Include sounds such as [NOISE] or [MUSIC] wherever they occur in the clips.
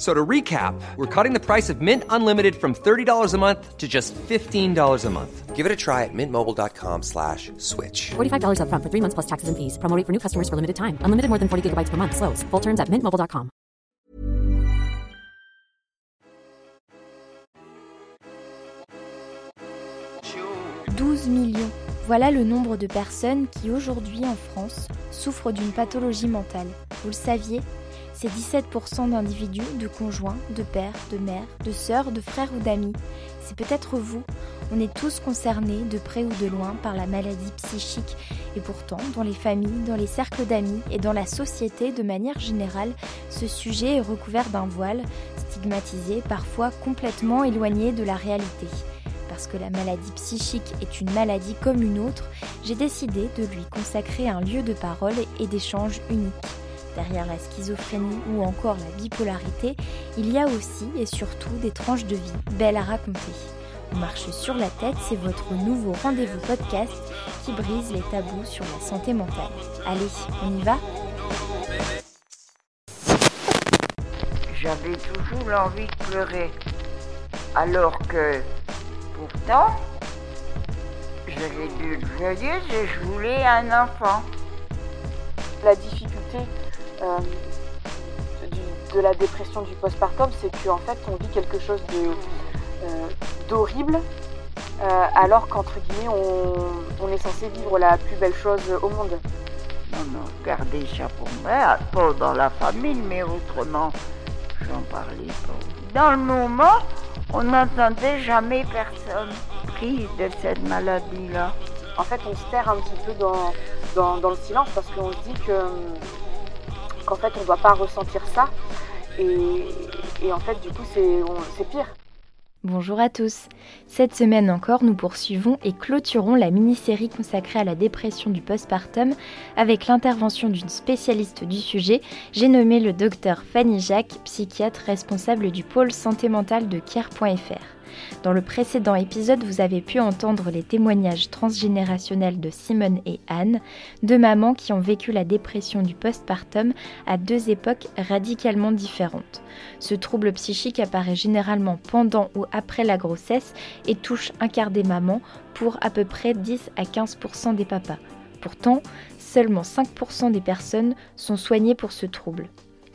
So to recap, we're cutting the price of Mint Unlimited from $30 a month to just $15 a month. Give it a try at mintmobile.com slash switch. $45 upfront for three months plus taxes and fees. For new customers for limited time. Unlimited more than 40 gigabytes per month. Slows. Full terms at mintmobile.com. « 12 millions. Voilà le nombre de personnes qui aujourd'hui en France souffrent d'une pathologie mentale. Vous le saviez C'est 17% d'individus, de conjoints, de pères, de mères, de sœurs, de frères ou d'amis. C'est peut-être vous. On est tous concernés, de près ou de loin, par la maladie psychique. Et pourtant, dans les familles, dans les cercles d'amis et dans la société de manière générale, ce sujet est recouvert d'un voile, stigmatisé, parfois complètement éloigné de la réalité parce que la maladie psychique est une maladie comme une autre, j'ai décidé de lui consacrer un lieu de parole et d'échange unique. Derrière la schizophrénie ou encore la bipolarité, il y a aussi et surtout des tranches de vie belles à raconter. On marche sur la tête, c'est votre nouveau rendez-vous podcast qui brise les tabous sur la santé mentale. Allez, on y va J'avais toujours l'envie de pleurer. Alors que, pourtant, j'avais dû joyeuse et je voulais un enfant. La difficulté euh, du- de la dépression du postpartum, c'est qu'en fait, on vit quelque chose euh, d'horrible, euh, alors qu'entre guillemets, on, on est censé vivre la plus belle chose au monde. Non, non, pour moi, pas dans la famille, mais autrement, j'en parlais pas. Dans le moment, on n'entendait jamais personne pris de cette maladie-là. En fait, on se terre un petit peu dans, dans, dans le silence parce qu'on se dit que qu'en fait, on ne doit pas ressentir ça. Et, en fait, du coup, c'est pire. Bonjour à tous. Cette semaine encore, nous poursuivons et clôturons la mini-série consacrée à la dépression du postpartum avec l'intervention d'une spécialiste du sujet. J'ai nommé le docteur Fanny Jacques, psychiatre responsable du pôle santé mentale de Care.fr. Dans le précédent épisode, vous avez pu entendre les témoignages transgénérationnels de Simone et Anne, deux mamans qui ont vécu la dépression du postpartum à deux époques radicalement différentes. Ce trouble psychique apparaît généralement pendant ou après la grossesse et touche un quart des mamans pour à peu près 10 à 15% des papas. Pourtant, seulement 5% des personnes sont soignées pour ce trouble.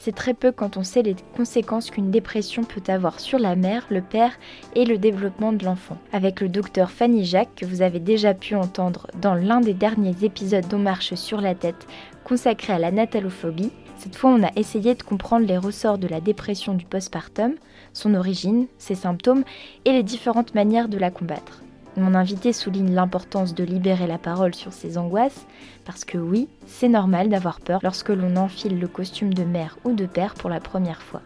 C'est très peu quand on sait les conséquences qu'une dépression peut avoir sur la mère, le père et le développement de l'enfant. Avec le docteur Fanny Jacques, que vous avez déjà pu entendre dans l'un des derniers épisodes d'On marche sur la tête consacré à la natalophobie, cette fois on a essayé de comprendre les ressorts de la dépression du postpartum, son origine, ses symptômes et les différentes manières de la combattre. Mon invité souligne l'importance de libérer la parole sur ses angoisses, parce que oui, c'est normal d'avoir peur lorsque l'on enfile le costume de mère ou de père pour la première fois.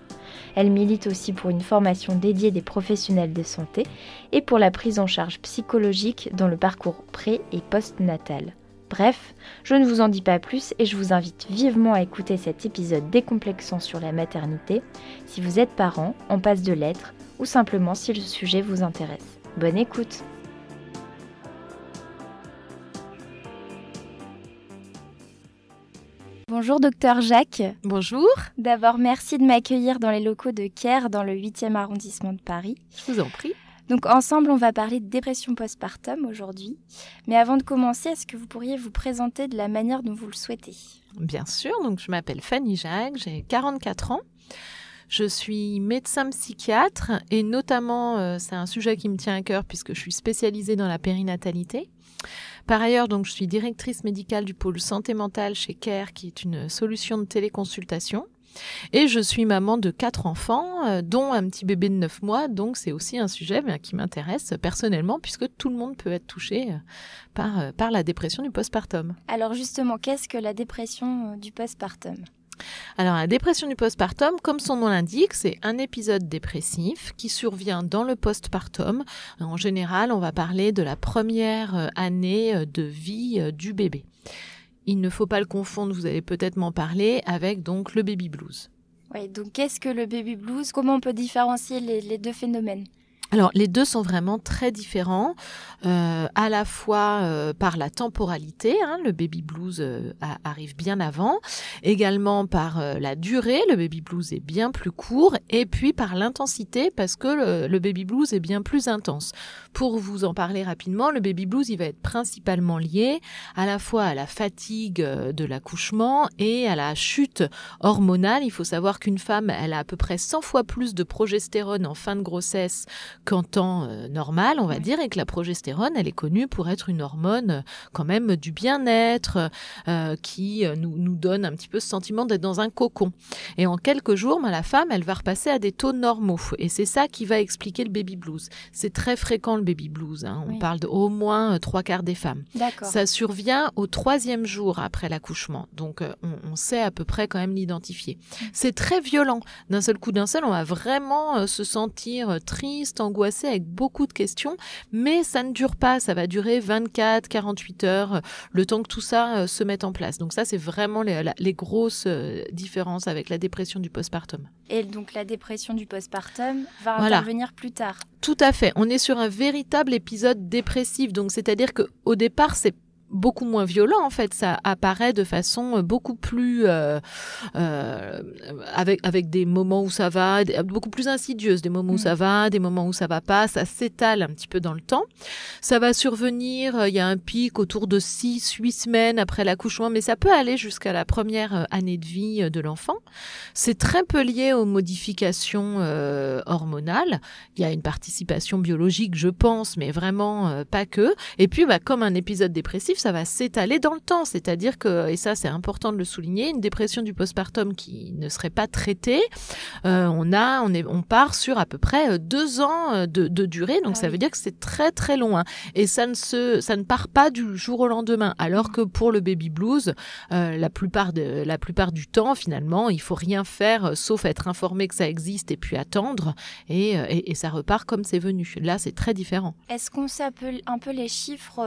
Elle milite aussi pour une formation dédiée des professionnels de santé et pour la prise en charge psychologique dans le parcours pré- et post-natal. Bref, je ne vous en dis pas plus et je vous invite vivement à écouter cet épisode décomplexant sur la maternité si vous êtes parent, en passe de l'être ou simplement si le sujet vous intéresse. Bonne écoute Bonjour docteur Jacques. Bonjour. D'abord, merci de m'accueillir dans les locaux de CARE dans le 8e arrondissement de Paris. Je vous en prie. Donc ensemble, on va parler de dépression postpartum aujourd'hui. Mais avant de commencer, est-ce que vous pourriez vous présenter de la manière dont vous le souhaitez? Bien sûr, donc je m'appelle Fanny Jacques, j'ai 44 ans. Je suis médecin psychiatre et notamment, euh, c'est un sujet qui me tient à cœur puisque je suis spécialisée dans la périnatalité. Par ailleurs, donc, je suis directrice médicale du pôle santé mentale chez CARE, qui est une solution de téléconsultation. Et je suis maman de quatre enfants, euh, dont un petit bébé de neuf mois, donc c'est aussi un sujet ben, qui m'intéresse personnellement, puisque tout le monde peut être touché euh, par, euh, par la dépression du postpartum. Alors justement, qu'est-ce que la dépression du postpartum? Alors la dépression du postpartum, comme son nom l'indique, c'est un épisode dépressif qui survient dans le postpartum. En général, on va parler de la première année de vie du bébé. Il ne faut pas le confondre, vous allez peut-être m'en parler, avec donc le baby blues. Oui, donc qu'est-ce que le baby blues? Comment on peut différencier les deux phénomènes? Alors les deux sont vraiment très différents, euh, à la fois euh, par la temporalité, hein, le baby blues euh, arrive bien avant, également par la durée, le baby blues est bien plus court, et puis par l'intensité parce que le, baby blues est bien plus intense. Pour vous en parler rapidement, le baby blues il va être principalement lié à la fois à la fatigue de l'accouchement et à la chute hormonale. Il faut savoir qu'une femme elle a à peu près 100 fois plus de progestérone en fin de grossesse qu'en temps euh, normal, on va dire, et que la progestérone, elle est connue pour être une hormone euh, quand même du bien-être, euh, qui nous, nous donne un petit peu ce sentiment d'être dans un cocon. Et en quelques jours, ben, la femme, elle va repasser à des taux normaux. Et c'est ça qui va expliquer le baby blues. C'est très fréquent le baby blues. Hein. On parle d'au moins trois quarts des femmes. Ça survient au troisième jour après l'accouchement. Donc on, on, sait à peu près quand même l'identifier. Mm. C'est très violent. D'un seul coup, d'un seul, on va vraiment se sentir triste, angoissé avec beaucoup de questions, mais ça ne dure pas, ça va durer 24, 48 heures, le temps que tout ça euh, se mette en place. Donc ça, c'est vraiment les, les grosses euh, différences avec la dépression du postpartum. Et donc la dépression du postpartum va intervenir plus tard. Tout à fait. On est sur un véritable épisode dépressif. Donc c'est-à-dire que au départ, c'est beaucoup moins violent en fait. Ça apparaît de façon euh, beaucoup plus euh, euh, avec avec des moments où ça va beaucoup plus insidieuse. Des moments où ça mm. va des moments où ça va pas. Ça s'étale un petit peu dans le temps. Ça va survenir il y a un pic autour de 6 8 semaines après l'accouchement mais ça peut aller jusqu'à la première année de vie de l'enfant. C'est très peu lié aux modifications euh, hormonales. Il y a une participation biologique je pense mais vraiment pas que. Et puis bah comme un épisode dépressif ça va s'étaler dans le temps. C'est-à-dire que, et ça c'est important de le souligner, une dépression du postpartum qui ne serait pas traitée, euh, on a, on est, on part sur à peu près euh, deux ans euh, de, durée. Donc ah ça veut dire que c'est très très loin. Et ça ne se, ça ne part pas du jour au lendemain. Alors que pour le baby blues, la plupart de, la plupart du temps finalement, il faut rien faire sauf être informé que ça existe et puis attendre et, et, ça repart comme c'est venu. Là c'est très différent. Est-ce qu'on sait un peu les chiffres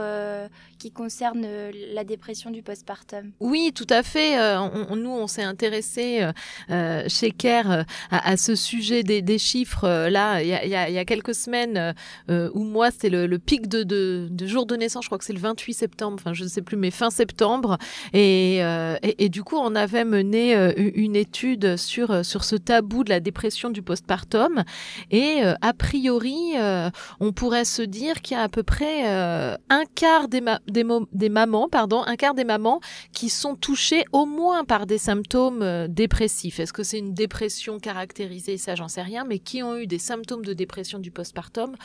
qui concernent euh, la dépression du postpartum Oui, tout à fait. Euh, nous, on s'est intéressé euh, chez CARE à, ce sujet des, chiffres. là, il y, a, quelques semaines, où moi, c'était le, pic de, jour de naissance, je crois que c'est le 28 septembre, enfin, je ne sais plus, mais fin septembre. Et, du coup, on avait mené une étude sur, sur ce tabou de la dépression du postpartum. Et a priori, on pourrait se dire qu'il y a à peu près un quart des, des, des mamans, pardon, un quart des mamans qui sont touchées au moins par des symptômes euh, dépressifs. Est-ce que c'est une dépression caractérisée? Ça, j'en sais rien, mais qui ont eu des symptômes de dépression du postpartum,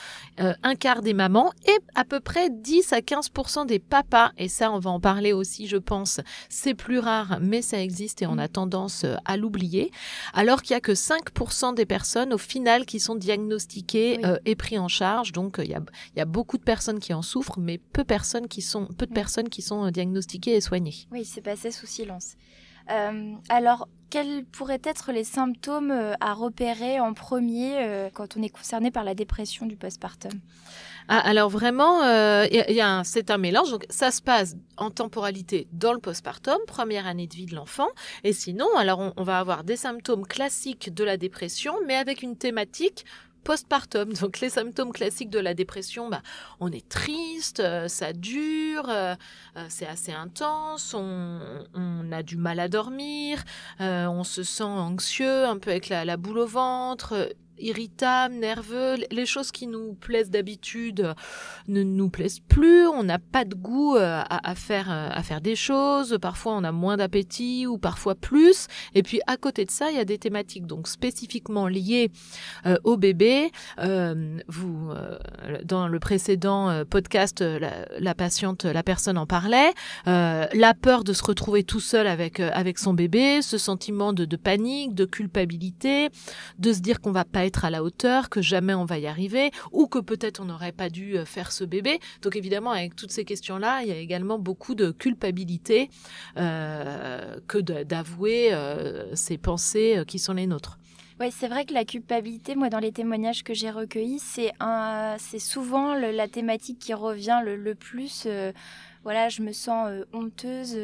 euh, un quart des mamans et à peu près 10 à 15 des papas. Et ça, on va en parler aussi, je pense. C'est plus rare, mais ça existe et on a tendance euh, à l'oublier. Alors qu'il y a que 5 des personnes au final qui sont diagnostiquées et pris en charge. Donc, il y a, y a beaucoup de personnes qui en souffrent, mais peu personnes qui sont peu de personnes qui sont euh, diagnostiquées et soignées. Oui, c'est passé sous silence. Euh, alors, quels pourraient être les symptômes euh, à repérer en premier quand on est concerné par la dépression du postpartum? Ah, Alors vraiment, c'est un mélange. Donc, ça se passe en temporalité dans le postpartum, première année de vie de l'enfant. Et sinon, alors on, va avoir des symptômes classiques de la dépression, mais avec une thématique postpartum. Donc les symptômes classiques de la dépression, bah, on est triste, euh, ça dure, euh, euh, c'est assez intense, on, on, a du mal à dormir, on se sent anxieux, un peu avec la, la boule au ventre, irritable, nerveux, les choses qui nous plaisent d'habitude ne nous plaisent plus, on n'a pas de goût euh, à, faire euh, à faire des choses, parfois on a moins d'appétit ou parfois plus et puis à côté de ça, il y a des thématiques donc spécifiquement liées euh, au bébé. vous dans le précédent podcast la, patiente la personne en parlait, la peur de se retrouver tout seul avec avec son bébé, ce sentiment de, de panique, de culpabilité, de se dire qu'on va pas être à la hauteur, que jamais on va y arriver, ou que peut-être on n'aurait pas dû euh, faire ce bébé. Donc évidemment, avec toutes ces questions-là, il y a également beaucoup de culpabilité euh, que d'avouer euh, ces pensées qui sont les nôtres. Oui, c'est vrai que la culpabilité, moi, dans les témoignages que j'ai recueillis, c'est un, c'est souvent la thématique qui revient le, plus voilà, je me sens honteuse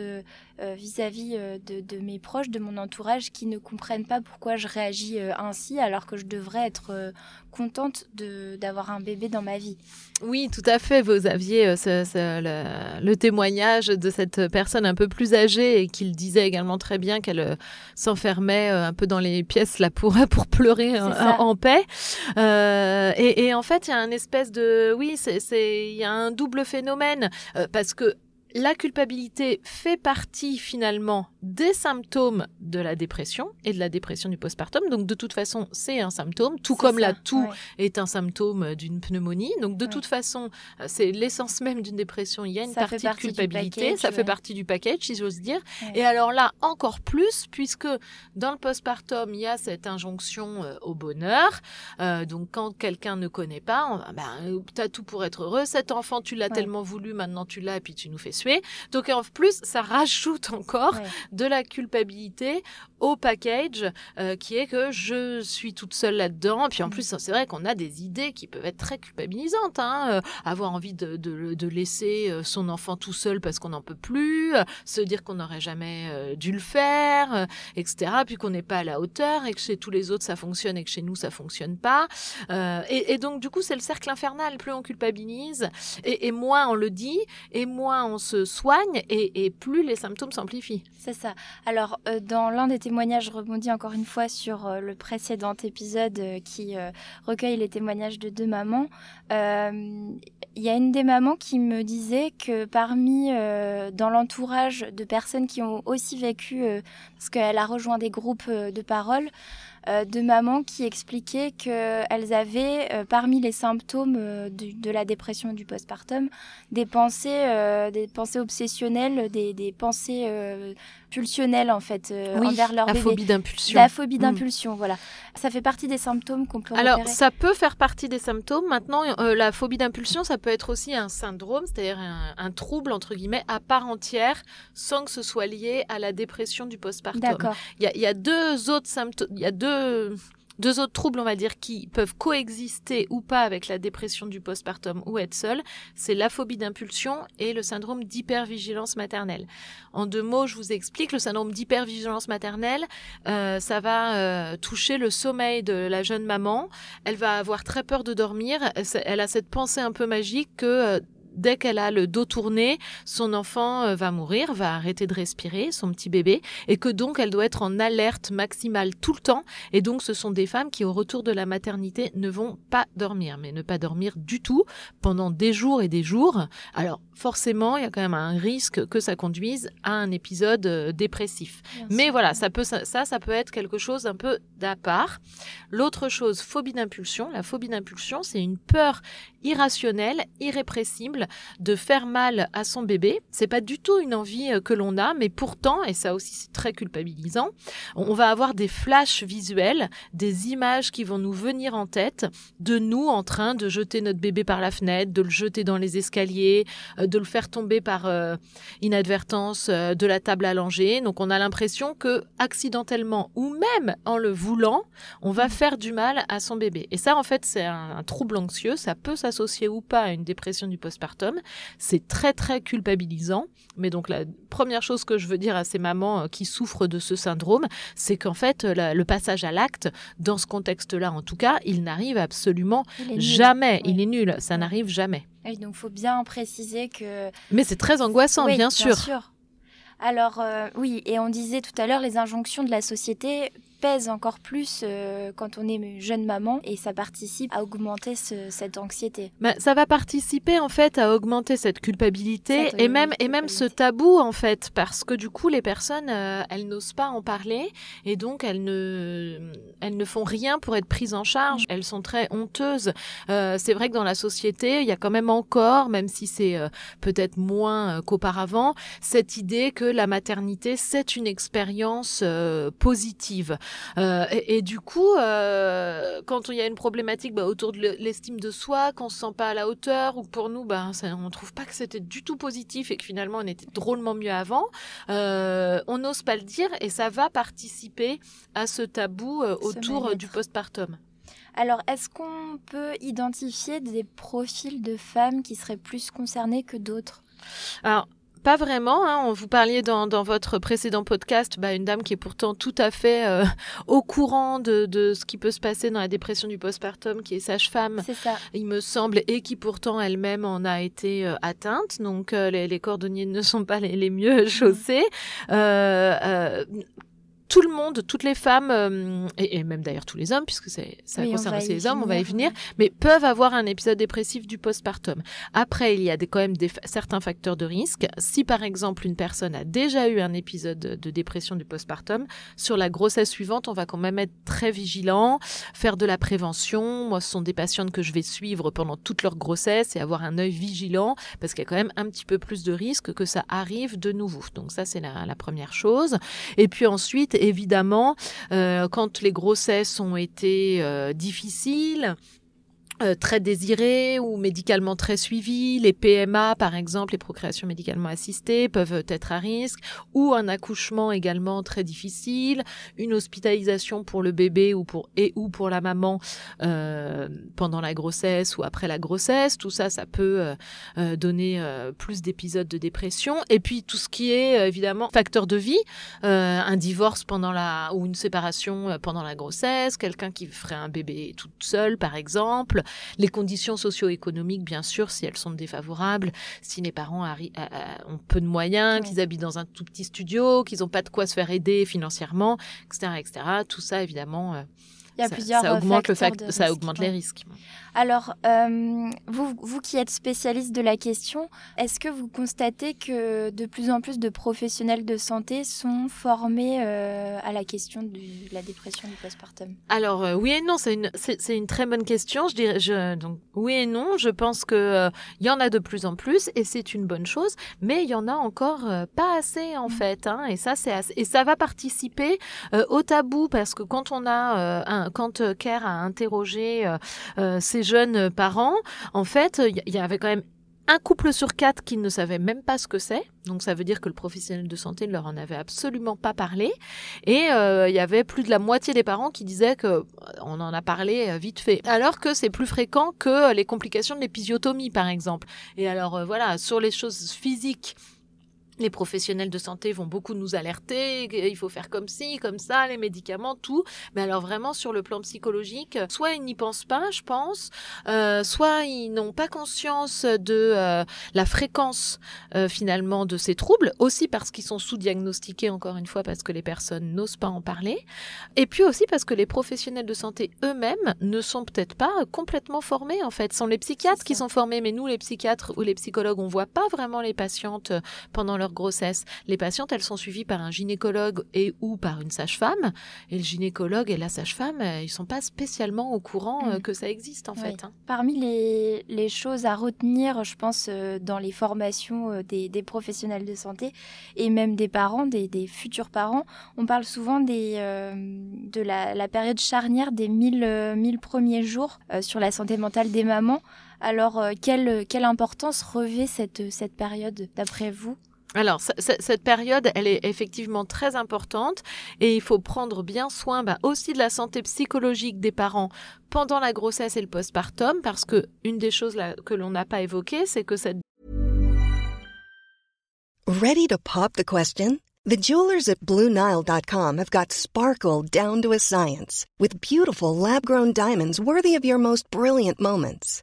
euh, vis-à-vis de, de, mes proches, de mon entourage, qui ne comprennent pas pourquoi je réagis ainsi, alors que je devrais être contente d'avoir un bébé dans ma vie. Oui, tout à fait. Vous aviez le, le, témoignage de cette personne un peu plus âgée et qui disait également très bien qu'elle s'enfermait un peu dans les pièces là pour, [LAUGHS] pour pleurer en, paix. Et, et, en fait, il y a un espèce de... Oui, c'est il y a un double phénomène parce que la culpabilité fait partie finalement des symptômes de la dépression et de la dépression du postpartum. Donc de toute façon, c'est un symptôme, tout comme la toux est un symptôme d'une pneumonie. Donc de toute façon, c'est l'essence même d'une dépression. Il y a une partie, de culpabilité, ça fait partie du package, si j'ose dire. Et alors là, encore plus, puisque dans le postpartum, il y a cette injonction euh, au bonheur. Euh, donc quand quelqu'un ne connaît pas, on, ben, as tout pour être heureux. Cet enfant, tu l'as tellement voulu, maintenant tu l'as, et puis tu nous fais donc en plus, ça rajoute encore de la culpabilité au package euh, qui est que je suis toute seule là-dedans. Puis en mm. plus, c'est vrai qu'on a des idées qui peuvent être très culpabilisantes. Hein, euh, avoir envie de, de, de, laisser euh, son enfant tout seul parce qu'on n'en peut plus, se dire qu'on n'aurait jamais dû le faire, etc. Puis qu'on n'est pas à la hauteur et que chez tous les autres ça fonctionne et que chez nous ça fonctionne pas. Et, et, donc du coup, c'est le cercle infernal. Plus on culpabilise et, et moins on le dit et moins on se soigne et, et plus les symptômes s'amplifient. C'est ça. Alors dans l'un des témoignage rebondit encore une fois sur euh, le précédent épisode euh, qui euh, recueille les témoignages de deux mamans. Il y a une des mamans qui me disait que parmi, dans l'entourage de personnes qui ont aussi vécu, parce qu'elle a rejoint des groupes de parole, de mamans qui expliquaient qu'elles avaient, parmi les symptômes de, la dépression du postpartum, des pensées, des pensées obsessionnelles, des pensées pulsionnelle en fait euh, envers leur la phobie d'impulsion. La phobie mm. d'impulsion, voilà. Ça fait partie des symptômes qu'on peut Alors, ça peut faire partie des symptômes. Maintenant, euh, la phobie d'impulsion, ça peut être aussi un syndrome, c'est-à-dire un, trouble entre guillemets à part entière, sans que ce soit lié à la dépression du postpartum. D'accord. Il y, y a, deux autres symptômes. Il y a deux deux autres troubles, on va dire, qui peuvent coexister ou pas avec la dépression du postpartum ou être seul, c'est la phobie d'impulsion et le syndrome d'hypervigilance maternelle. En deux mots, je vous explique, le syndrome d'hypervigilance maternelle, euh, ça va euh, toucher le sommeil de la jeune maman. Elle va avoir très peur de dormir. Elle a cette pensée un peu magique que euh, dès qu'elle a le dos tourné, son enfant euh, va mourir, va arrêter de respirer, son petit bébé, et que donc elle doit être en alerte maximale tout le temps. Et donc ce sont des femmes qui au retour de la maternité ne vont pas dormir, mais ne pas dormir du tout pendant des jours et des jours. Alors forcément, il y a quand même un risque que ça conduise à un épisode euh, dépressif. mais voilà, ça peut ça, ça peut être quelque chose d'un peu d'à part. L'autre chose, phobie d'impulsion. La phobie d'impulsion, c'est une peur irrationnelle, irrépressible de faire mal à son bébé. C'est pas du tout une envie euh, que l'on a, mais pourtant, et ça aussi c'est très culpabilisant, on va avoir des flashs visuels, des images qui vont nous venir en tête de nous en train de jeter notre bébé par la fenêtre, de le jeter dans les escaliers, euh, de le faire tomber par euh, inadvertance de la table allongée. Donc on a l'impression que accidentellement ou même en le voulant, on va faire du mal à son bébé. Et ça en fait c'est un, trouble anxieux, ça peut s'associer ou pas à une dépression du postpartum postpartum. C'est très très culpabilisant. Mais donc la première chose que je veux dire à ces mamans qui souffrent de ce syndrome, c'est qu'en fait le passage à l'acte, dans ce contexte-là en tout cas, il n'arrive absolument jamais. Il est nul. Ça n'arrive jamais. Oui, donc faut bien préciser que. Mais c'est très angoissant, bien, sûr. bien sûr. Alors oui, et on disait tout à l'heure les injonctions de la société pèse encore plus euh, quand on est jeune maman et ça participe à augmenter cette anxiété. Mais ça va participer en fait à augmenter cette culpabilité et même et même ce tabou en fait parce que du coup les personnes euh, elles n'osent pas en parler et donc elles ne elles ne font rien pour être prises en charge. Elles sont très honteuses. Euh, c'est vrai que dans la société il y a quand même encore même si c'est peut-être moins qu'auparavant cette idée que la maternité c'est une expérience positive. Euh, et, du coup, euh, quand il y a une problématique bah, autour de l'estime de soi, qu'on se sent pas à la hauteur, ou pour nous, bah, ça, on trouve pas que c'était du tout positif et que finalement on était drôlement mieux avant, euh, on n'ose pas le dire et ça va participer à ce tabou autour du postpartum. Alors, est-ce qu'on peut identifier des profils de femmes qui seraient plus concernées que d'autres? Alors, pas vraiment. Hein. Vous parliez dans, votre précédent podcast, bah, une dame qui est pourtant tout à fait euh, au courant de, ce qui peut se passer dans la dépression du postpartum, qui est sage-femme, il me semble, et qui pourtant elle-même en a été euh, atteinte. Donc euh, les, cordonniers ne sont pas les, les mieux [LAUGHS] chaussés tout le monde, toutes les femmes, euh, et, même d'ailleurs tous les hommes, puisque ça concerne aussi les hommes, on va y venir, mais peuvent avoir un épisode dépressif du postpartum. Après, il y a des, quand même des, certains facteurs de risque. Si par exemple une personne a déjà eu un épisode de dépression du postpartum, sur la grossesse suivante, on va quand même être très vigilant, faire de la prévention. Moi, ce sont des patientes que je vais suivre pendant toute leur grossesse et avoir un œil vigilant, parce qu'il y a quand même un petit peu plus de risque que ça arrive de nouveau. Donc ça, c'est la, la première chose. Et puis ensuite, évidemment, euh, quand les grossesses ont été euh, difficiles, euh, très désirées ou médicalement très suivies, les PMA par exemple, les procréations médicalement assistées peuvent être à risque, ou un accouchement également très difficile, une hospitalisation pour le bébé ou pour et ou pour la maman euh, pendant la grossesse ou après la grossesse, tout ça, ça peut euh, donner plus d'épisodes de dépression. Et puis tout ce qui est évidemment facteur de vie, un divorce pendant la ou une séparation pendant la grossesse, quelqu'un qui ferait un bébé toute seule par exemple les conditions socio-économiques, bien sûr, si elles sont défavorables, si les parents ont peu de moyens, qu'ils habitent dans un tout petit studio, qu'ils n'ont pas de quoi se faire aider financièrement, etc., etc. Tout ça, évidemment, euh, il y a plusieurs ça augmente, le ça augmente les risques. Alors, euh, vous, vous qui êtes spécialiste de la question, est-ce que vous constatez que de plus en plus de professionnels de santé sont formés euh, à la question de la dépression du postpartum? Alors, euh, oui et non, c'est une, c'est, une très bonne question. Je dirais, je, donc, oui et non, je pense que il y en a de plus en plus et c'est une bonne chose, mais il y en a encore pas assez en mmh. fait. Hein, et ça, c'est et ça va participer au tabou parce que quand on a un quand Kerr a interrogé ces jeunes parents, en fait, il y avait quand même un couple sur quatre qui ne savait même pas ce que c'est. Donc ça veut dire que le professionnel de santé ne leur en avait absolument pas parlé. Et il y avait plus de la moitié des parents qui disaient que on en a parlé vite fait. Alors que c'est plus fréquent que les complications de l'épisiotomie par exemple. Et alors voilà, sur les choses physiques les professionnels de santé vont beaucoup nous alerter, il faut faire comme ci, comme ça, les médicaments, tout. Mais alors vraiment sur le plan psychologique, soit ils n'y pensent pas, je pense, euh, soit ils n'ont pas conscience de euh, la fréquence euh, finalement de ces troubles, aussi parce qu'ils sont sous-diagnostiqués encore une fois parce que les personnes n'osent pas en parler, et puis aussi parce que les professionnels de santé eux-mêmes ne sont peut-être pas complètement formés en fait. Ce sont les psychiatres qui sont formés, mais nous les psychiatres ou les psychologues, on voit pas vraiment les patientes pendant leur grossesse. Les patientes, elles sont suivies par un gynécologue et ou par une sage-femme. Et le gynécologue et la sage-femme, euh, ils sont pas spécialement au courant euh, mm. que ça existe en fait. Hein. Parmi les, choses à retenir, je pense, euh, dans les formations des, professionnels de santé et même des parents, des, futurs parents, on parle souvent des, de la, période charnière des 1000, 1000 premiers jours sur la santé mentale des mamans. Alors, quelle, quelle importance revêt cette, cette période d'après vous? Alors, cette période, elle est effectivement très importante et il faut prendre bien soin bah, aussi de la santé psychologique des parents pendant la grossesse et le postpartum parce que une des choses que l'on n'a pas évoquées, c'est que cette Ready to pop the question? The jewelers at BlueNile.com have got sparkle down to a science with beautiful lab grown diamonds worthy of your most brilliant moments.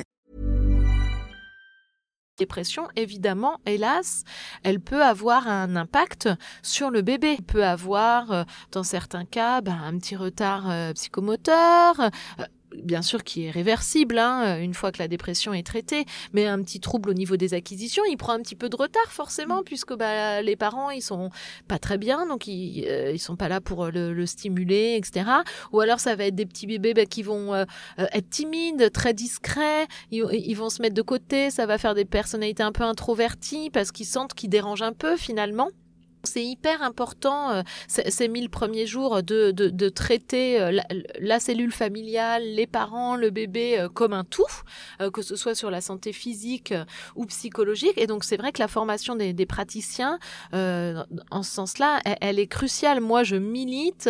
Évidemment, hélas, elle peut avoir un impact sur le bébé. Elle peut avoir, euh, dans certains cas, ben, un petit retard euh, psychomoteur. Euh, bien sûr qui est réversible hein, une fois que la dépression est traitée, mais un petit trouble au niveau des acquisitions, il prend un petit peu de retard forcément puisque bah, les parents ils sont pas très bien, donc ils, euh, ils sont pas là pour le, le stimuler, etc. Ou alors ça va être des petits bébés bah, qui vont euh, euh, être timides, très discrets, ils, ils vont se mettre de côté, ça va faire des personnalités un peu introverties parce qu'ils sentent qu'ils dérangent un peu finalement. C'est hyper important euh, ces ces mille premiers jours de, traiter euh, la, cellule familiale, les parents, le bébé euh, comme un tout, euh, que ce soit sur la santé physique ou psychologique. Et donc c'est vrai que la formation des, praticiens, en ce sens-là, elle, est cruciale. Moi, je milite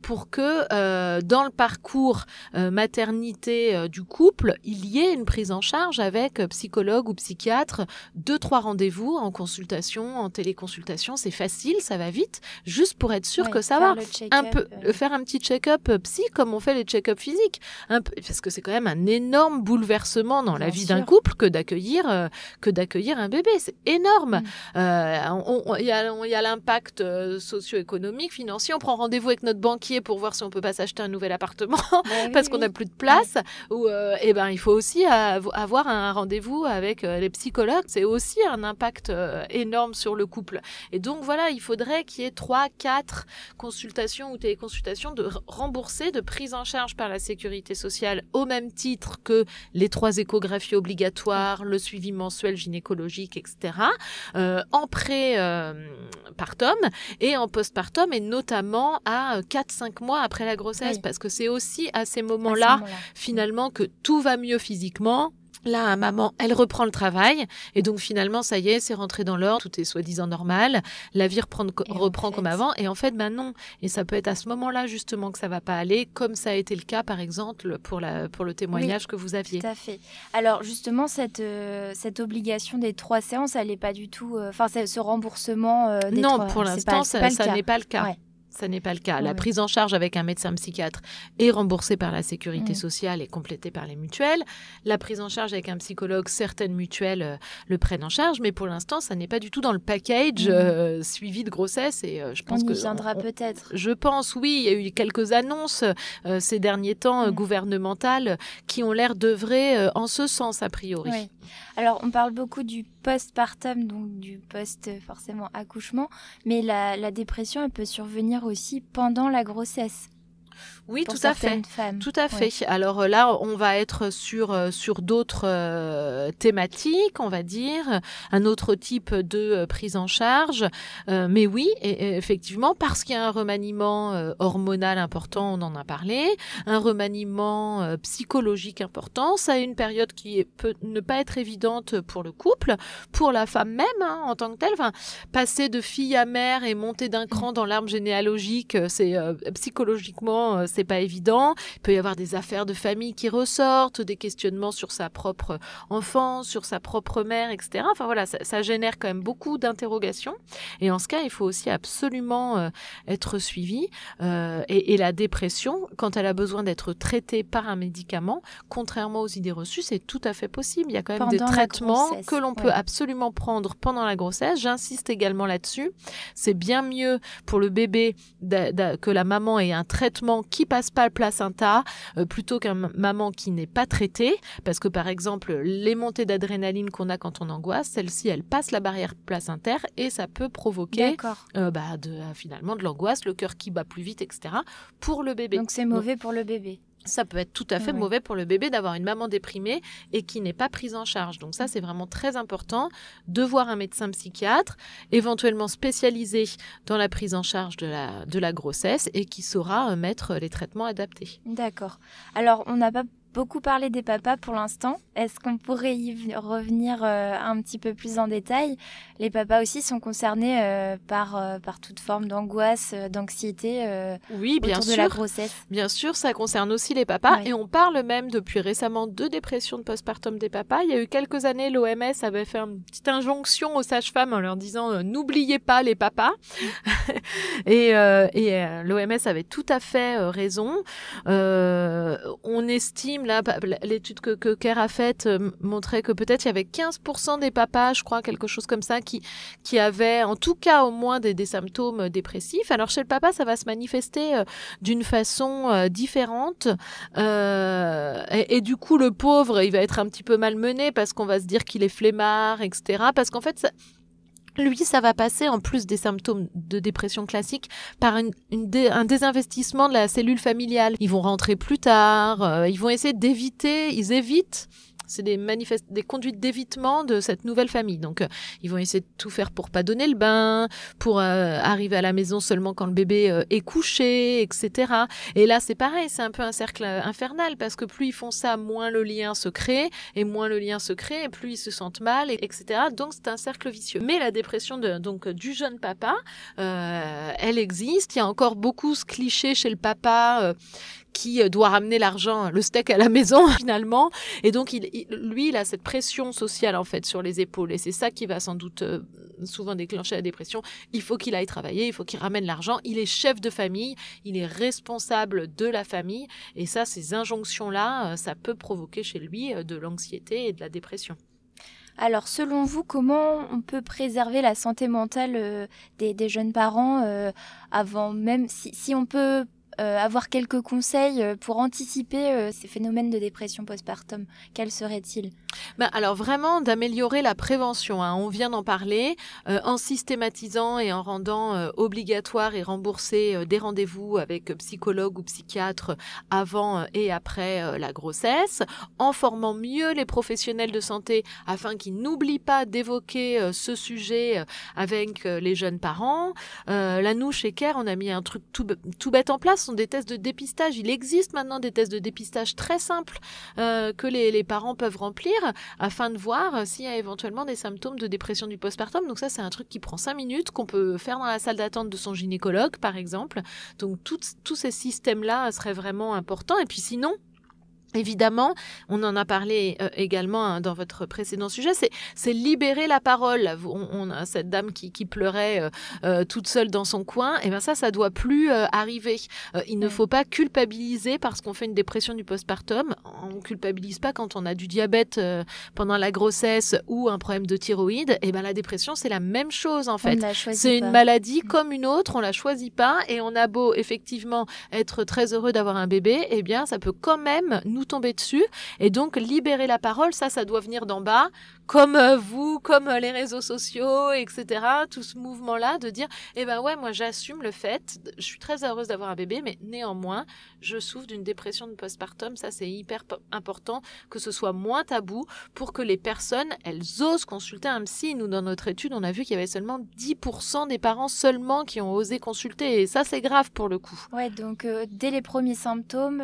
pour que dans le parcours maternité du couple, il y ait une prise en charge avec psychologue ou psychiatre, deux trois rendez-vous en consultation, en téléconsultation, c'est facile, ça va vite, juste pour être sûr que ça va. Un peu, euh. faire un petit check-up euh, psy comme on fait les check-up physiques, un peu, parce que c'est quand même un énorme bouleversement dans la vie d'un couple que d'accueillir euh, que d'accueillir un bébé, c'est énorme. Mm. Il y a, l'impact socio-économique, financier. On prend rendez-vous avec notre banquier pour voir si on peut pas s'acheter un nouvel appartement Ouais, [LAUGHS] parce oui, qu'on oui. n'a plus de place. Ou eh ben il faut aussi av- avoir un rendez-vous avec les psychologues. C'est aussi un impact énorme sur le couple. Et donc voilà, il faudrait qu'il y ait trois, quatre consultations ou téléconsultations de remboursées, de prise en charge par la sécurité sociale au même titre que les trois échographies obligatoires, le suivi mensuel gynécologique, etc. euh, en pré-partum et en postpartum et notamment à 4-5 mois après la grossesse Oui. parce que c'est aussi à ces moments-là finalement que tout va mieux physiquement. Là, maman, elle reprend le travail et donc finalement, ça y est, c'est rentré dans l'ordre, tout est soi-disant normal, la vie reprend, fait- comme avant et en fait, ben non. Et ça peut être à ce moment-là justement que ça va pas aller, comme ça a été le cas par exemple pour la pour le témoignage que vous aviez. Tout à fait. Alors justement, cette, euh, cette obligation des trois séances, elle n'est pas du tout... euh, Enfin, ce remboursement euh, des Non, trois- pour c'est l'instant, ça, n'est pas le cas. Ça n'est pas le cas. Ouais, la prise en charge avec un médecin psychiatre est remboursée par la sécurité Mm. sociale et complétée par les mutuelles. La prise en charge avec un psychologue, certaines mutuelles euh, le prennent en charge, mais pour l'instant, ça n'est pas du tout dans le package Mm. euh, suivi de grossesse. Et euh, je On pense y que viendra on- on- peut-être. je pense, oui, il y a eu quelques annonces ces derniers temps Mm. gouvernementales qui ont l'air d'œuvrer en ce sens, a priori. Oui. Alors, on parle beaucoup du postpartum, donc du post forcément accouchement, mais la, la dépression, elle peut survenir aussi pendant la grossesse. Oui, pour tout à fait. femmes. Tout à fait. Ouais. Alors euh, là, on va être sur euh, sur d'autres euh, thématiques, on va dire, un autre type de euh, prise en charge. Euh, mais oui, et, et effectivement, parce qu'il y a un remaniement hormonal important, on en a parlé, un remaniement psychologique important, ça a une période qui peut ne pas être évidente pour le couple, pour la femme même hein, en tant que telle. Enfin, passer de fille à mère et monter d'un cran dans l'arbre généalogique, c'est psychologiquement, c'est pas évident. Il peut y avoir des affaires de famille qui ressortent, des questionnements sur sa propre enfance, sur sa propre mère, etc. Enfin voilà, ça, ça génère quand même beaucoup d'interrogations. Et en ce cas, il faut aussi absolument euh, être suivi. Euh, et, et la dépression, quand elle a besoin d'être traitée par un médicament, contrairement aux idées reçues, c'est tout à fait possible. Il y a quand même des Pendant traitements que l'on peut ouais. absolument prendre pendant la grossesse. J'insiste également là-dessus. C'est bien mieux pour le bébé que la maman ait un traitement qui qui passe pas le placenta euh, plutôt qu'une maman qui n'est pas traitée, parce que par exemple les montées d'adrénaline qu'on a quand on angoisse, celle-ci elle passe la barrière placentaire et ça peut provoquer euh, bah, de, finalement de l'angoisse, le cœur qui bat plus vite, etc. pour le bébé. Donc c'est mauvais pour le bébé ça peut être tout à fait mauvais pour le bébé d'avoir une maman déprimée et qui n'est pas prise en charge. Donc ça, c'est vraiment très important de voir un médecin psychiatre, éventuellement spécialisé dans la prise en charge de la, de la grossesse et qui saura euh, mettre les traitements adaptés. D'accord. Alors, on n'a pas beaucoup parlé des papas pour l'instant. Est-ce qu'on pourrait y revenir euh, un petit peu plus en détail? Les papas aussi sont concernés euh, par, euh, par toute forme d'angoisse, d'anxiété oui, bien autour sûr. de la grossesse. Bien sûr, ça concerne aussi les papas. Et on parle même depuis récemment de dépression de postpartum des papas. Il y a eu quelques années, l'OMS avait fait une petite injonction aux sages-femmes en leur disant n'oubliez pas les papas. [LAUGHS] et et l'OMS avait tout à fait raison. on estime l'étude que, que Kerr a faite euh, montrait que peut-être il y avait 15% des papas, je crois, quelque chose comme ça, qui, qui avaient en tout cas au moins des, symptômes dépressifs. Alors chez le papa, ça va se manifester euh, d'une façon euh, différente. Et, et, du coup, le pauvre, il va être un petit peu malmené parce qu'on va se dire qu'il est flemmard, etc. Parce qu'en fait, ça, lui, ça va passer, en plus des symptômes de dépression classique, par un désinvestissement de la cellule familiale. Ils vont rentrer plus tard, euh, ils vont essayer d'éviter, ils évitent c'est des, conduites d'évitement de cette nouvelle famille. Donc, euh, ils vont essayer de tout faire pour pas donner le bain, pour euh, arriver à la maison seulement quand le bébé euh, est couché, etc. Et là, c'est pareil, c'est un peu un cercle infernal parce que plus ils font ça, moins le lien se crée, et moins le lien se crée, et plus ils se sentent mal, etc. Donc, c'est un cercle vicieux. Mais la dépression de, donc du jeune papa, elle existe. Il y a encore beaucoup ce cliché chez le papa qui euh, doit ramener l'argent, le steak à la maison [LAUGHS] finalement. Et donc, lui, il a cette pression sociale en fait sur les épaules. Et c'est ça qui va sans doute euh, souvent déclencher la dépression. Il faut qu'il aille travailler, il faut qu'il ramène l'argent. Il est chef de famille, il est responsable de la famille. Et ça, ces injonctions-là, euh, ça peut provoquer chez lui de l'anxiété et de la dépression. Alors, selon vous, comment on peut préserver la santé mentale des, jeunes parents avant même si, on peut avoir quelques conseils euh, pour anticiper euh, ces phénomènes de dépression postpartum Quels seraient-ils? Bah, alors vraiment d'améliorer la prévention. Hein. On vient d'en parler euh, en systématisant et en rendant euh, obligatoire et remboursé euh, des rendez-vous avec psychologue ou psychiatre avant et après la grossesse, en formant mieux les professionnels de santé afin qu'ils n'oublient pas d'évoquer ce sujet avec les jeunes parents. là, nous, chez Care, on a mis un truc tout bête en place, ce sont des tests de dépistage. Il existe maintenant des tests de dépistage très simples que les, les parents peuvent remplir afin de voir euh, s'il y a éventuellement des symptômes de dépression du postpartum. Donc ça, c'est un truc qui prend cinq minutes, qu'on peut faire dans la salle d'attente de son gynécologue, par exemple. Donc tous ces systèmes-là seraient vraiment importants. Et puis sinon, Évidemment, on en a parlé euh, également hein, dans votre précédent sujet, c'est libérer la parole. On, a cette dame qui, pleurait euh, euh, toute seule dans son coin, et bien ça, ça doit plus arriver. il ne faut pas culpabiliser parce qu'on fait une dépression du postpartum. On culpabilise pas quand on a du diabète pendant la grossesse ou un problème de thyroïde. Et ben la dépression, c'est la même chose en fait. C'est une maladie mm. comme une autre, on la choisit pas, et on a beau effectivement être très heureux d'avoir un bébé, et bien ça peut quand même nous tomber dessus. Et donc, libérer la parole, ça, ça doit venir d'en bas comme euh, vous, comme euh, les réseaux sociaux, etc. Tout ce mouvement-là de dire, eh ben ouais, moi j'assume le fait, je suis très heureuse d'avoir un bébé, mais néanmoins, je souffre d'une dépression de postpartum. Ça, c'est hyper important que ce soit moins tabou pour que les personnes, elles osent consulter un psy. Nous, dans notre étude, on a vu qu'il y avait seulement 10% des parents seulement qui ont osé consulter. Et ça, c'est grave pour le coup. Ouais, donc euh, dès les premiers symptômes,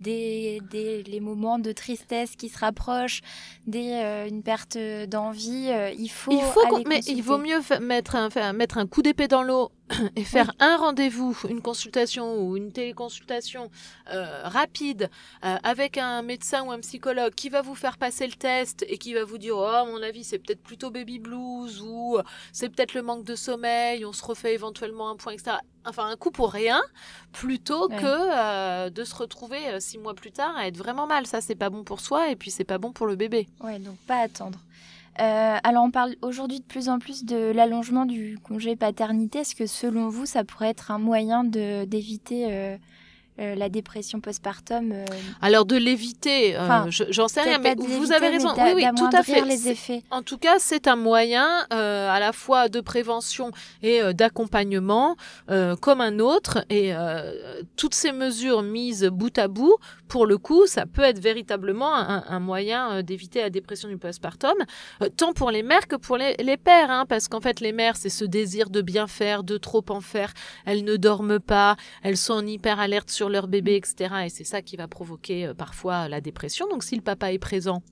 dès, les moments de tristesse qui se rapprochent, dès une perte d'envie, euh, il faut. Il faut, mais il vaut mieux mettre un, mettre un coup d'épée dans l'eau [CLEARS THROAT] et faire un rendez-vous, une consultation ou une téléconsultation euh, rapide euh, avec un médecin ou un psychologue qui va vous faire passer le test et qui va vous dire oh à mon avis c'est peut-être plutôt baby blues ou c'est peut-être le manque de sommeil, on se refait éventuellement un point etc. Enfin un coup pour rien plutôt que de se retrouver six mois plus tard à être vraiment mal. Ça c'est pas bon pour soi et puis c'est pas bon pour le bébé. Ouais donc pas attendre. Euh, alors on parle aujourd'hui de plus en plus de l'allongement du congé paternité. Est-ce que selon vous, ça pourrait être un moyen d'éviter euh, la dépression postpartum euh, Alors de l'éviter, euh, Enfin, j'en sais rien, mais vous avez raison. Oui, oui, tout à fait. les effets. En tout cas, c'est un moyen à la fois de prévention et d'accompagnement comme un autre. Et toutes ces mesures mises bout à bout, pour le coup, ça peut être véritablement un, un moyen d'éviter la dépression du postpartum, tant pour les mères que pour les, les pères, hein, parce qu'en fait, les mères, c'est ce désir de bien faire, de trop en faire. Elles ne dorment pas, elles sont en hyper alerte sur leur bébé, etc. Et c'est ça qui va provoquer euh, parfois la dépression. Donc, si le papa est présent,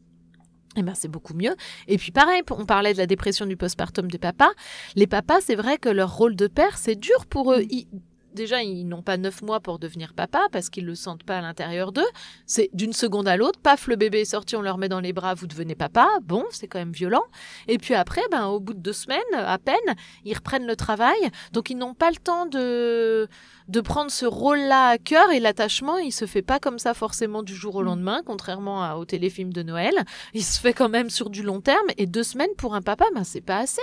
eh ben, c'est beaucoup mieux. Et puis pareil, on parlait de la dépression du postpartum des papas. Les papas, c'est vrai que leur rôle de père, c'est dur pour eux. Ils- déjà, ils n'ont pas neuf mois pour devenir papa parce qu'ils le sentent pas à l'intérieur d'eux. C'est d'une seconde à l'autre, paf, le bébé est sorti, on le remet dans les bras, vous devenez papa. Bon, c'est quand même violent. Et puis après, ben, au bout de deux semaines, à peine, ils reprennent le travail. Donc, ils n'ont pas le temps de, de prendre ce rôle-là à cœur et l'attachement, il se fait pas comme ça forcément du jour au lendemain, contrairement à, au téléfilm de Noël. Il se fait quand même sur du long terme et deux semaines pour un papa, ben c'est pas assez.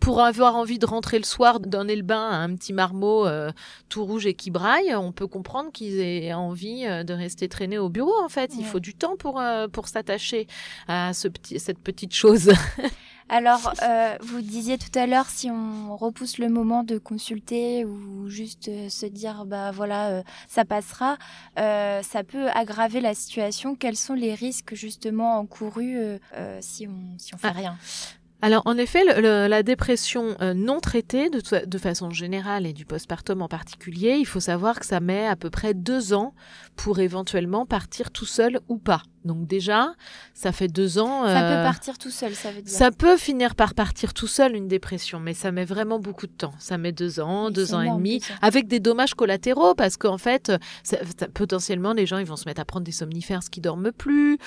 Pour avoir envie de rentrer le soir, donner le bain à un petit marmot euh, tout rouge et qui braille, on peut comprendre qu'ils aient envie euh, de rester traîner au bureau. En fait, il Ouais. faut du temps pour euh, pour s'attacher à ce petit cette petite chose. [LAUGHS] Alors, euh, vous disiez tout à l'heure, si on repousse le moment de consulter ou juste euh, se dire, bah voilà, euh, ça passera, ça peut aggraver la situation. Quels sont les risques justement encourus si on si on fait Ah. rien? Alors, en effet, la dépression euh, non traitée, de, de façon générale et du postpartum en particulier, il faut savoir que ça met à peu près deux ans pour éventuellement partir tout seul ou pas. Donc déjà, ça fait deux ans. Ça euh, peut partir tout seul, ça veut dire. Ça peut finir par partir tout seul une dépression, mais ça met vraiment beaucoup de temps. Ça met deux ans, deux ans et demi, avec des dommages collatéraux, parce qu'en fait, ça- ça- potentiellement, les gens ils vont se mettre à prendre des somnifères ce qui dorment plus,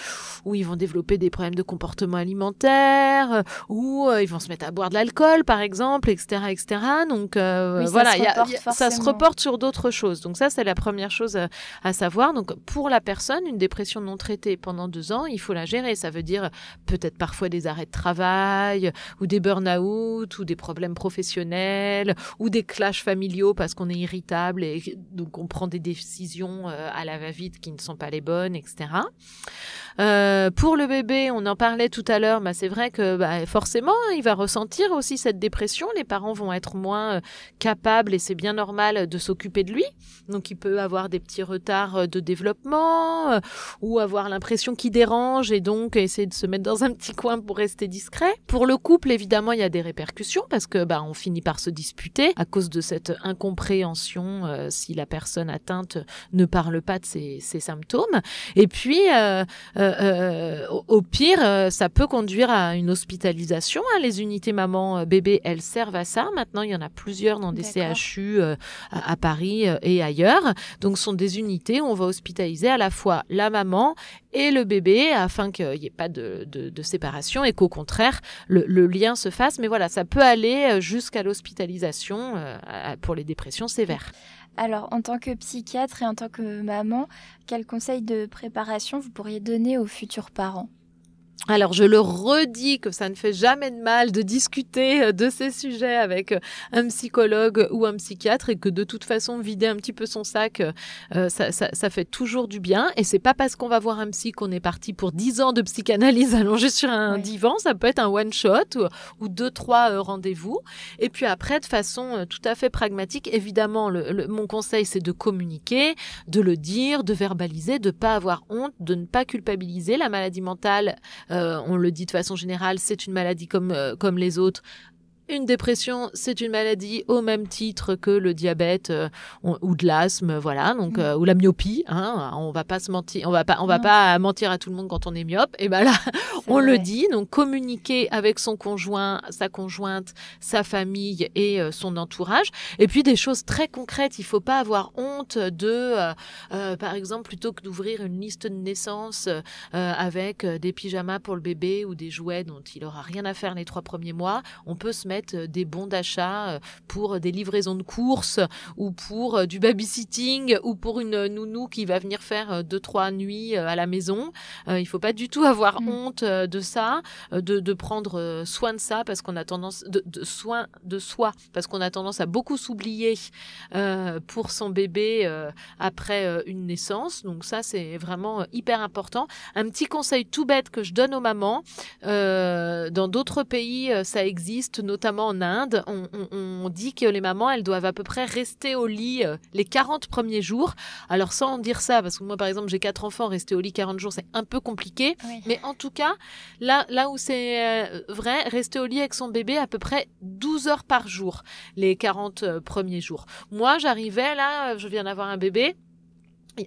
ou ils vont développer des problèmes de comportement alimentaire, euh, ou euh, ils vont se mettre à boire de l'alcool, par exemple, etc., etc. Donc euh, Oui, ça voilà, se il y a- reporte il y a- ça se reporte sur d'autres choses. Donc ça, c'est la première chose à, à savoir. Donc pour la personne, une dépression non traitée pendant deux ans, il faut la gérer. Ça veut dire peut-être parfois des arrêts de travail, ou des burn-out, ou des problèmes professionnels, ou des clashs familiaux parce qu'on est irritable et donc on prend des décisions euh, à la va-vite qui ne sont pas les bonnes, etc. Euh, pour le bébé, on en parlait tout à l'heure, bah, c'est vrai que bah, forcément, il va ressentir aussi cette dépression. Les parents vont être moins euh, capables, et c'est bien normal, de s'occuper de lui. Donc il peut avoir des petits retards euh, de développement, ou avoir l'impression qu'il dérange, et donc essayer de se mettre dans un petit coin pour rester discret. Pour le couple, évidemment, il y a des répercussions, parce que bah, on finit par se disputer à cause de cette incompréhension si la personne atteinte ne parle pas de ses, symptômes. Et puis, euh, euh, au, pire, euh, ça peut conduire à une hospitalisation. hein. Les unités maman-bébé, elles servent à ça. Maintenant, il y en a plusieurs dans des. CHU à, à Paris et ailleurs. Donc, ce sont des unités où on va hospitaliser à la fois la maman et le bébé afin qu'il n'y ait pas de, de- de séparation et qu'au contraire, le, le lien se fasse. Mais voilà, ça peut aller jusqu'à l'hospitalisation pour les dépressions sévères. Alors, en tant que psychiatre et en tant que maman, quels conseils de préparation vous pourriez donner aux futurs parents? Alors, je le redis que ça ne fait jamais de mal de discuter euh, de ces sujets avec euh, un psychologue ou un psychiatre et que de toute façon, vider un petit peu son sac, euh, ça, ça, ça fait toujours du bien. Et c'est pas parce qu'on va voir un psy qu'on est parti pour 10 ans de psychanalyse [LAUGHS] allongé sur un Ouais. divan. Ça peut être un one-shot ou, ou deux, trois euh, rendez-vous. Et puis après, de façon euh, tout à fait pragmatique, évidemment, le, le- mon conseil, c'est de communiquer, de le dire, de verbaliser, de pas avoir honte, de ne pas culpabiliser. La maladie mentale, on le dit de façon générale, c'est une maladie comme, euh, comme les autres. Une dépression, c'est une maladie au même titre que le diabète euh, ou de l'asthme, voilà, donc Mm. euh, ou la myopie. Hein, on va pas se mentir, on va pas, on va Non. pas mentir à tout le monde quand on est myope. Et ben là, [LAUGHS] on le dit. Donc communiquer avec son conjoint, sa conjointe, sa famille et euh, son entourage. Et puis des choses très concrètes. Il faut pas avoir honte de, par exemple, plutôt que d'ouvrir une liste de naissance avec des pyjamas pour le bébé ou des jouets dont il aura rien à faire les trois premiers mois, on peut se mettre mettre des bons d'achat pour des livraisons de courses ou pour du babysitting ou pour une nounou qui va venir faire deux trois nuits à la maison. il faut pas du tout avoir Mm. honte de ça, de, de prendre soin de ça parce qu'on a tendance de, de soin de soi parce qu'on a tendance à beaucoup s'oublier euh, pour son bébé euh, après euh, une naissance. Donc ça, c'est vraiment euh, hyper important. Un petit conseil tout bête que je donne aux mamans. euh, dans d'autres pays, euh, ça existe, notamment en Inde. On, on- on dit que les mamans, elles doivent à peu près rester au lit euh, les 40 premiers jours. Alors sans dire ça, parce que moi, par exemple, j'ai quatre enfants, rester au lit 40 jours, c'est un peu compliqué. Oui. Mais en tout cas, là, là où c'est euh, vrai, rester au lit avec son bébé à peu près 12 heures par jour, les 40 euh, premiers jours. Moi, j'arrivais là, je viens d'avoir un bébé.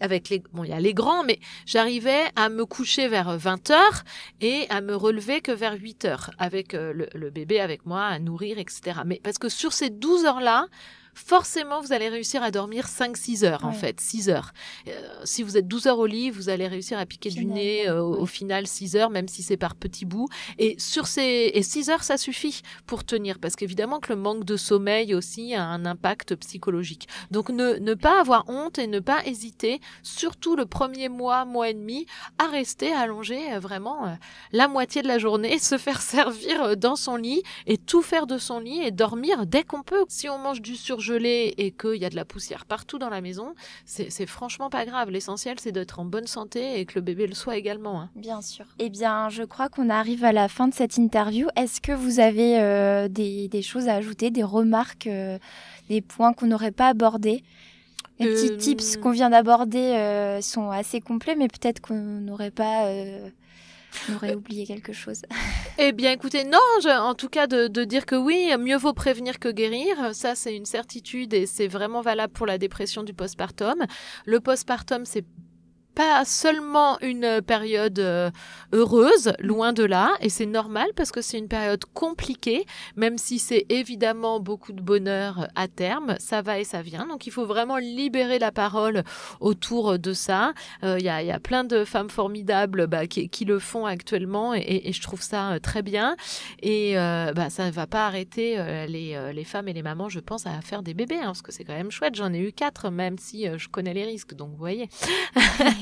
Avec les, bon, il y a les grands, mais j'arrivais à me coucher vers 20 heures et à me relever que vers 8 heures avec euh, le, bébé avec moi, à nourrir, etc. Mais parce que sur ces 12 heures-là, forcément, vous allez réussir à dormir 5-6 heures, en fait, 6 heures. Euh, si vous êtes 12 heures au lit, vous allez réussir à piquer du nez euh, au, au final 6 heures, même si c'est par petits bouts. Et sur ces et 6 heures, ça suffit pour tenir, parce qu'évidemment que le manque de sommeil aussi a un impact psychologique. Donc ne, ne pas avoir honte et ne pas hésiter, surtout le premier mois, mois et demi, à rester allongé euh, vraiment la moitié de la journée, [LAUGHS] se faire servir dans son lit et tout faire de son lit et dormir dès qu'on peut. Si on mange du surgelé et qu'il y a de la poussière partout dans la maison, c'est franchement pas grave. L'essentiel, c'est d'être en bonne santé et que le bébé le soit également. hein. Bien sûr. Eh bien, je crois qu'on arrive à la fin de cette interview. Est-ce que vous avez euh, des, des choses à ajouter, des remarques, euh, des points qu'on n'aurait pas abordés? Les Euh, petits tips qu'on vient d'aborder euh, sont assez complets, mais peut-être qu'on n'aurait pas... euh, on aurait oublié quelque chose. [LAUGHS] Eh bien, écoutez, non, je- en tout cas, de, de dire que oui, mieux vaut prévenir que guérir, ça, c'est une certitude et c'est vraiment valable pour la dépression du postpartum. Le postpartum, c'est pas seulement une période euh, heureuse, loin de là, et c'est normal parce que c'est une période compliquée, même si c'est évidemment beaucoup de bonheur à terme, ça va et ça vient. Donc il faut vraiment libérer la parole autour de ça. Euh, Il y, a, plein de femmes formidables bah, qui, le font actuellement et, je trouve ça euh, très bien. Et bah, ça ne va pas arrêter les, femmes et les mamans, je pense, à faire des bébés, hein, parce que c'est quand même chouette. J'en ai eu quatre, même si je connais les risques. Donc vous voyez. [LAUGHS]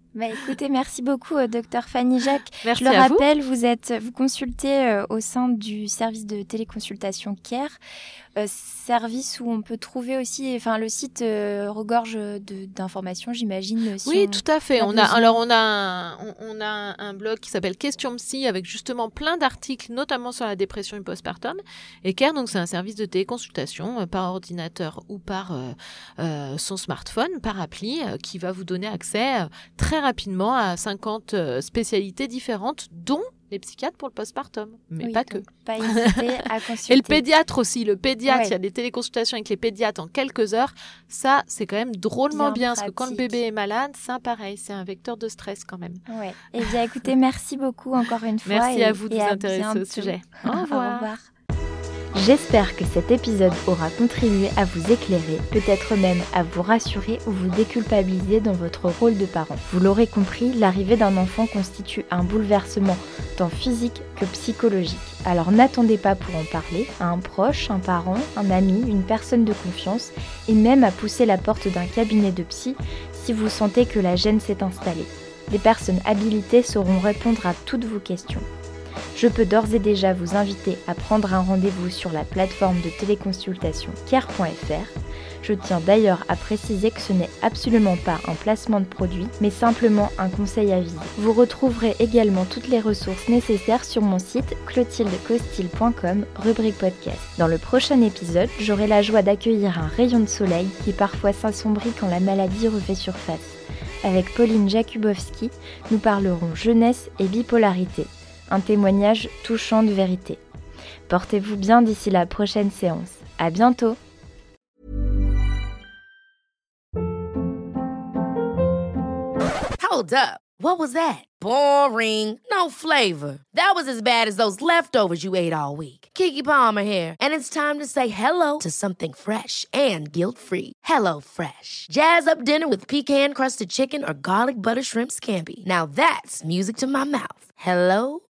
Bah, écoutez, merci beaucoup, euh, docteur Fanny Jacques. Merci Je le à rappelle, vous êtes, vous consultez euh, au sein du service de téléconsultation CARE, euh, service où on peut trouver aussi, enfin le site euh, regorge d'informations, j'imagine. si Oui, on- tout à fait. On a, alors on a, un, on, on a un, blog qui s'appelle Question Psy avec justement plein d'articles, notamment sur la dépression et postpartum. Et CARE, donc c'est un service de téléconsultation par ordinateur ou par son smartphone, par appli, qui va vous donner accès très rapidement à 50 euh, spécialités différentes, dont les psychiatres pour le postpartum, mais Oui, pas que. Pas hésiter à [LAUGHS] consulter. Et le pédiatre aussi, le pédiatre, Ouais. il y a des téléconsultations avec les pédiatres en quelques heures. Ça, c'est quand même drôlement Bien bien, parce que quand le bébé est malade, ça, pareil, c'est un vecteur de stress quand même. Ouais. Eh bien, écoutez, merci beaucoup encore une [LAUGHS] fois. Merci et- à vous de et vous intéresser au sujet. Au [LAUGHS] Au revoir. J'espère que cet épisode aura contribué à vous éclairer, peut-être même à vous rassurer ou vous déculpabiliser dans votre rôle de parent. Vous l'aurez compris, l'arrivée d'un enfant constitue un bouleversement tant physique que psychologique. Alors n'attendez pas pour en parler à un proche, un parent, un ami, une personne de confiance et même à pousser la porte d'un cabinet de psy si vous sentez que la gêne s'est installée. Des personnes habilitées sauront répondre à toutes vos questions. Je peux d'ores et déjà vous inviter à prendre un rendez-vous sur la plateforme de téléconsultation care.fr. Je tiens d'ailleurs à préciser que ce n'est absolument pas un placement de produit, mais simplement un conseil à vie. Vous retrouverez également toutes les ressources nécessaires sur mon site clotilde.costil.com, rubrique podcast. Dans le prochain épisode, j'aurai la joie d'accueillir un rayon de soleil qui parfois s'assombrit quand la maladie refait surface. Avec Pauline Jakubowski, nous parlerons jeunesse et bipolarité un témoignage touchant de vérité. Portez-vous bien d'ici la prochaine séance. À bientôt! Hold up. What was that? Boring. No flavor. That was as bad as those leftovers you ate all week. Kiki Palmer here, and it's time to say hello to something fresh and guilt-free. Hello Fresh. Jazz up dinner with pecan-crusted chicken or garlic butter shrimp scampi. Now that's music to my mouth. Hello